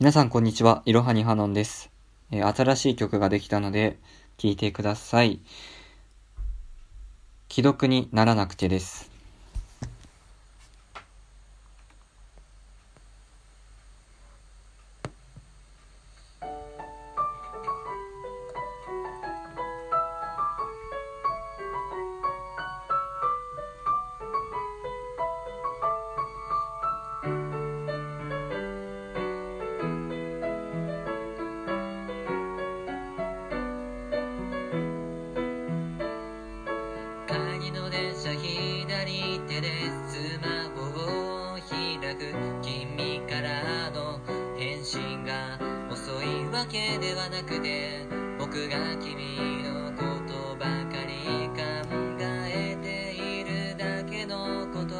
皆さんこんにちは。いろはにはのんです、えー新しい曲ができたので、聴いてください。既読にならなくてです。わけではなくて僕が君のことばかり考えているだけのこと。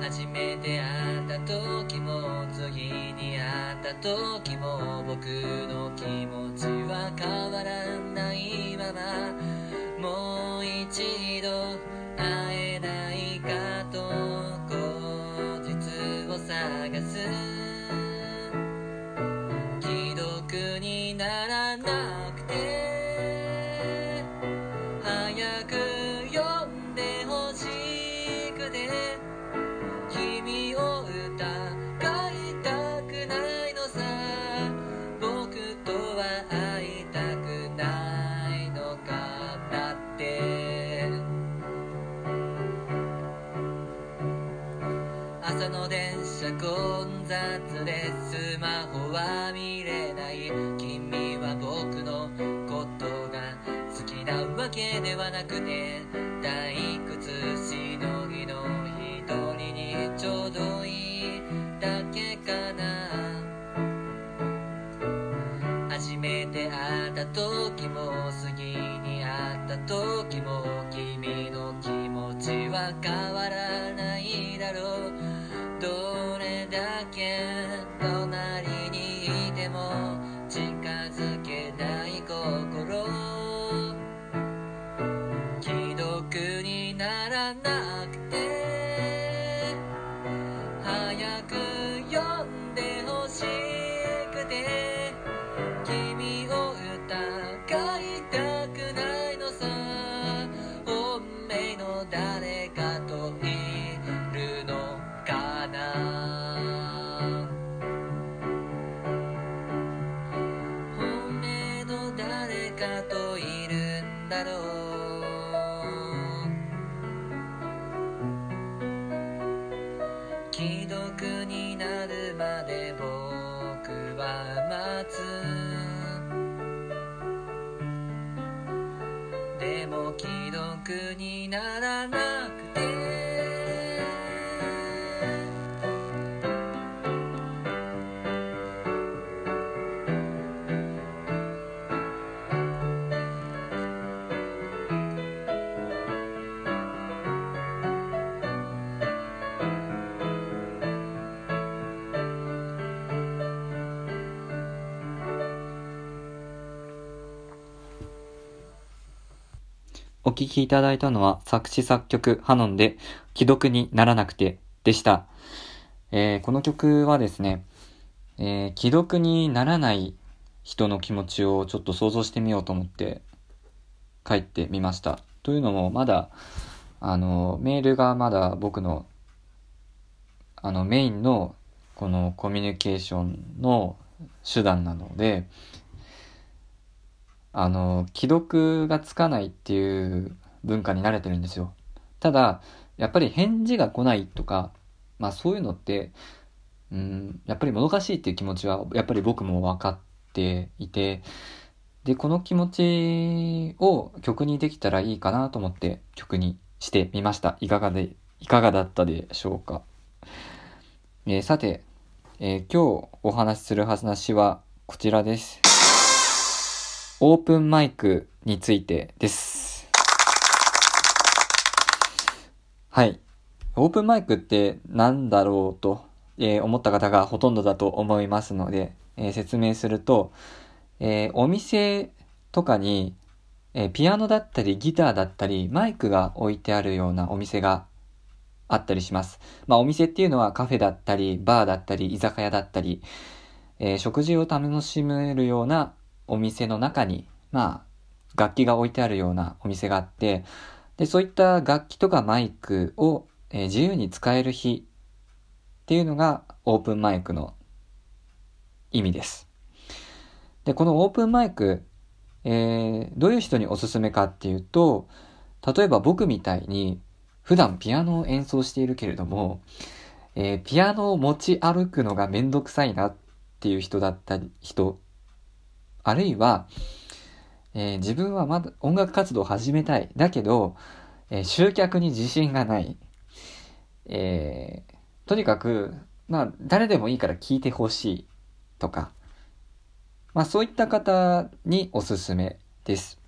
初めて会った時も次に会った時も僕の気持ちは変わらないまま。好きなわけではなくて退屈しのぎの一人にちょうどいいだけかな。初めて会った時も次に会った時も君の気持ちは変わらないだろう。どれだけくになるまで僕は待つ。でも既読にお聴きいただいたのは作詞作曲ハノンで既読にならなくてでした。えーこの曲はですね、えー既読にならない人の気持ちをちょっと想像してみようと思って書いてみました。というのもまだあのメールがまだ僕のあのメインのこのコミュニケーションの手段なのであの既読がつかないっていう文化に慣れてるんですよ。ただやっぱり返事が来ないとかまあそういうのってうんやっぱりもどかしいっていう気持ちはやっぱり僕も分かっていてでこの気持ちを曲にできたらいいかなと思って曲にしてみました。いかがでいかがだったでしょうか。えーさて、えー今日お話しする話はこちらです。オープンマイクについてです。はい。オープンマイクって何だろうと、えー思った方がほとんどだと思いますので、えー説明すると、えーお店とかに、えーピアノだったりギターだったりマイクが置いてあるようなお店があったりします。まあお店っていうのはカフェだったり、バーだったり、居酒屋だったり、えー食事を楽しめるようなお店の中に、まあ楽器が置いてあるようなお店があって、で、そういった楽器とかマイクを、えー自由に使える日っていうのがオープンマイクの意味です。で、このオープンマイク、えーどういう人におすすめかっていうと、例えば僕みたいに普段ピアノを演奏しているけれども、えーピアノを持ち歩くのがめんどくさいなっていう人だったり、人、あるいは、えー自分はまだ音楽活動を始めたい。だけど、えー集客に自信がない。えーとにかく、まあ、誰でもいいから聞いてほしいとか、まあそういった方におすすめです。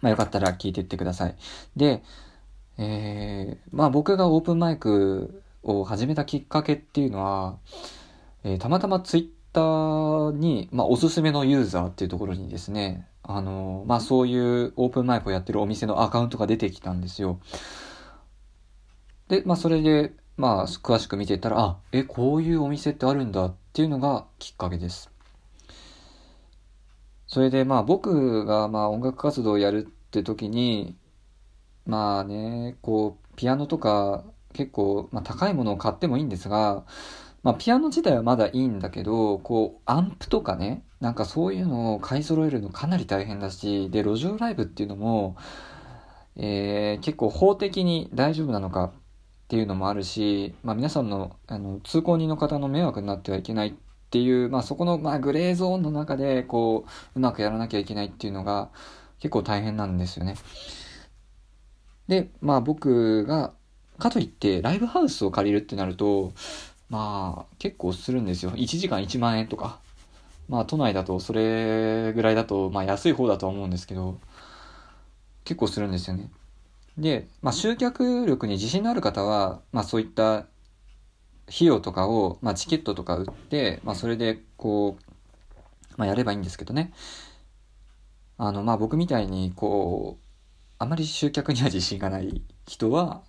まあよかったら聞いていってください。で、えーまあ僕がオープンマイクを始めたきっかけっていうのは、えーたまたまツイッタに、まあおすすめのユーザーっていうところにですね、あのまあそういうオープンマイクをやってるお店のアカウントが出てきたんですよ。で、まあそれで、まあ詳しく見ていたら、あ、え、こういうお店ってあるんだっていうのがきっかけです。それでまあ僕がまあ音楽活動をやるって時に、まあね、こう、ピアノとか結構、まあ、高いものを買ってもいいんですが、まあピアノ自体はまだいいんだけど、こう、アンプとかね、なんかそういうのを買い揃えるのかなり大変だし、で、路上ライブっていうのも、えー結構法的に大丈夫なのかっていうのもあるし、まあ皆さんの、あの、通行人の方の迷惑になってはいけないっていう、まあそこの、まあグレーゾーンの中で、こう、うまくやらなきゃいけないっていうのが結構大変なんですよね。で、まあ僕が、かといってライブハウスを借りるってなると、まあ結構するんですよ。1時間1万円とか。まあ都内だとそれぐらいだと、まあ安い方だとは思うんですけど、結構するんですよね。で、まあ集客力に自信のある方は、まあそういった費用とかを、まあチケットとか売って、まあそれでこう、まあやればいいんですけどね。あの、まあ僕みたいにこう、あまり集客には自信がない人は、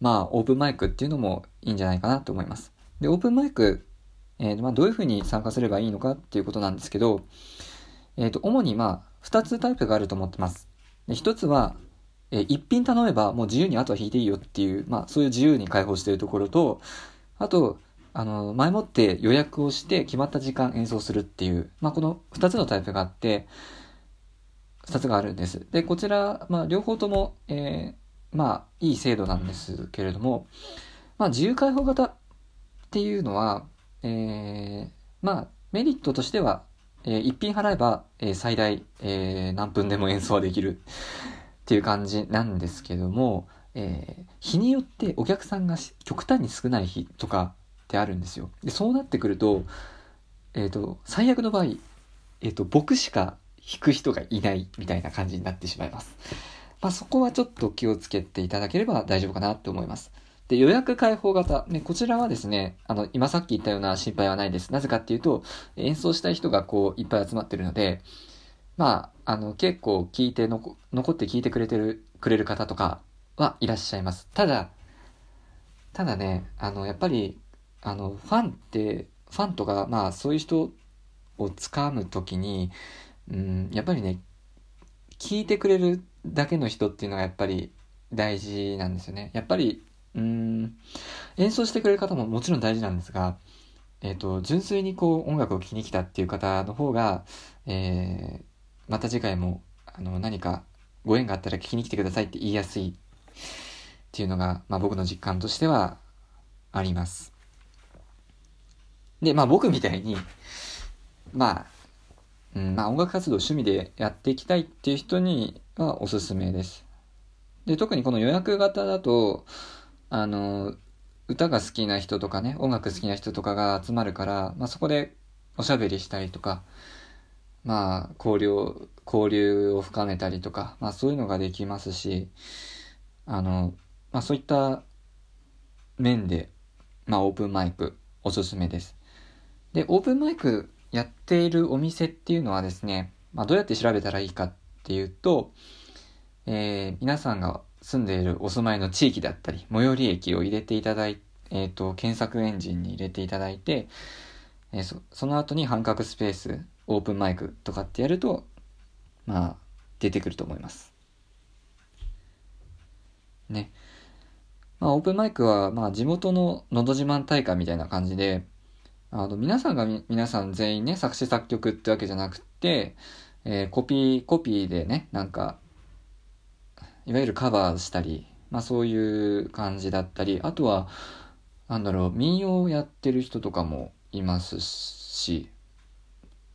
まあ、オープンマイクっていうのもいいんじゃないかなと思います。で、オープンマイク、えーまあ、どういうふうに参加すればいいのかっていうことなんですけど、えっ、と、主にまあ、二つタイプがあると思ってます。で一つは、えー一品頼めばもう自由にあとは弾いていいよっていう、まあ、そういう自由に開放しているところと、あと、あの、前もって予約をして決まった時間演奏するっていう、まあ、この二つのタイプがあって、二つがあるんです。で、こちら、まあ、両方とも、えーまあ、いい制度なんですけれども、まあ、自由開放型っていうのは、えーまあ、メリットとしては、えー一品払えば、えー最大、えー何分でも演奏はできる っていう感じなんですけども、えー日によってお客さんが極端に少ない日とかってあるんですよ。で、そうなってくると、えっ、と、最悪の場合、えっ、と、僕しか弾く人がいないみたいな感じになってしまいます。まあ、そこはちょっと気をつけていただければ大丈夫かなって思います。で、予約開放型。ね、こちらはですね、あの、今さっき言ったような心配はないです。なぜかっていうと、演奏したい人がこう、いっぱい集まってるので、まあ、あの、結構聞いて、残って聞いてくれてる、くれる方とかはいらっしゃいます。ただ、ただね、あの、やっぱり、あの、ファンって、ファンとか、まあ、そういう人を掴むときに、うん、やっぱりね、聞いてくれるだけの人っていうのがやっぱり大事なんですよね。やっぱり、うん、演奏してくれる方ももちろん大事なんですが、えっ、と、純粋にこう音楽を聴きに来たっていう方の方が、えー、また次回も、あの、何かご縁があったら聞きに来てくださいって言いやすいっていうのが、まあ僕の実感としてはあります。で、まあ僕みたいに、まあ、うん、まあ音楽活動趣味でやっていきたいっていう人にはおすすめです。で、特にこの予約型だと、あの、歌が好きな人とかね、音楽好きな人とかが集まるから、まあそこでおしゃべりしたりとか、まあ交流を、交流を深めたりとか、まあそういうのができますし、あの、まあそういった面で、まあオープンマイクおすすめです。で、オープンマイクやっているお店っていうのはですね、まあ、どうやって調べたらいいかっていうと、えー皆さんが住んでいるお住まいの地域だったり、最寄り駅を入れていただいて、えっ、と、検索エンジンに入れていただいて、えーそその後に半角スペース、オープンマイクとかってやると、まあ、出てくると思います。ね。まあ、オープンマイクは、まあ、地元ののど自慢大会みたいな感じで、あの、皆さんが皆さん全員ね、作詞作曲ってわけじゃなくて、えーコピー、コピーでね、なんか、いわゆるカバーしたり、まあそういう感じだったり、あとは、なんだろう、民謡をやってる人とかもいますし、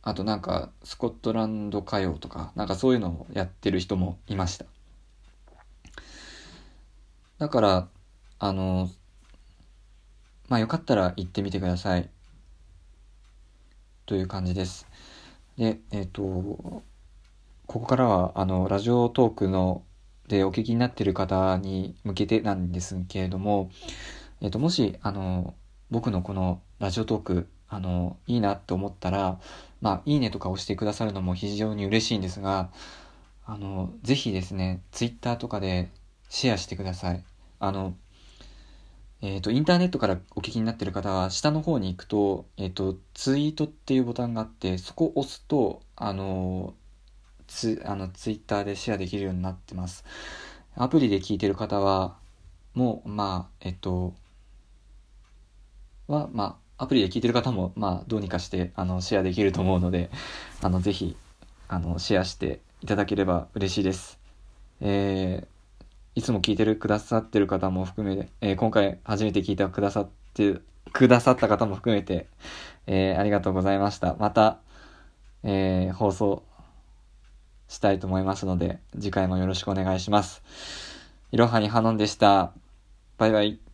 あとなんか、スコットランド歌謡とか、なんかそういうのをやってる人もいました。だから、あの、まあよかったら行ってみてください。という感じです。で、えっ、と、ここからは、あの、ラジオトークの、でお聞きになっている方に向けてなんですけれども、えっ、と、もし、あの、僕のこのラジオトーク、あの、いいなって思ったら、まあ、いいねとか押してくださるのも非常に嬉しいんですが、あの、ぜひですね、ツイッターとかでシェアしてください。あの、えっ、と、インターネットからお聞きになっている方は、下の方に行くと、えっ、と、ツイートっていうボタンがあって、そこを押すと、あの、つ、あの、ツイッターでシェアできるようになってます。アプリで聞いてる方は、もう、まあ、えっと、は、まあ、アプリで聞いてる方も、まあ、どうにかして、あの、シェアできると思うので、あの、ぜひ、あの、シェアしていただければ嬉しいです。えーいつも聞いてるくださってる方も含めて、えー今回初めて聞いてくださって、くださった方も含めて、えーありがとうございました。また、えー放送したいと思いますので、次回もよろしくお願いします。いろはにハノンでした。バイバイ。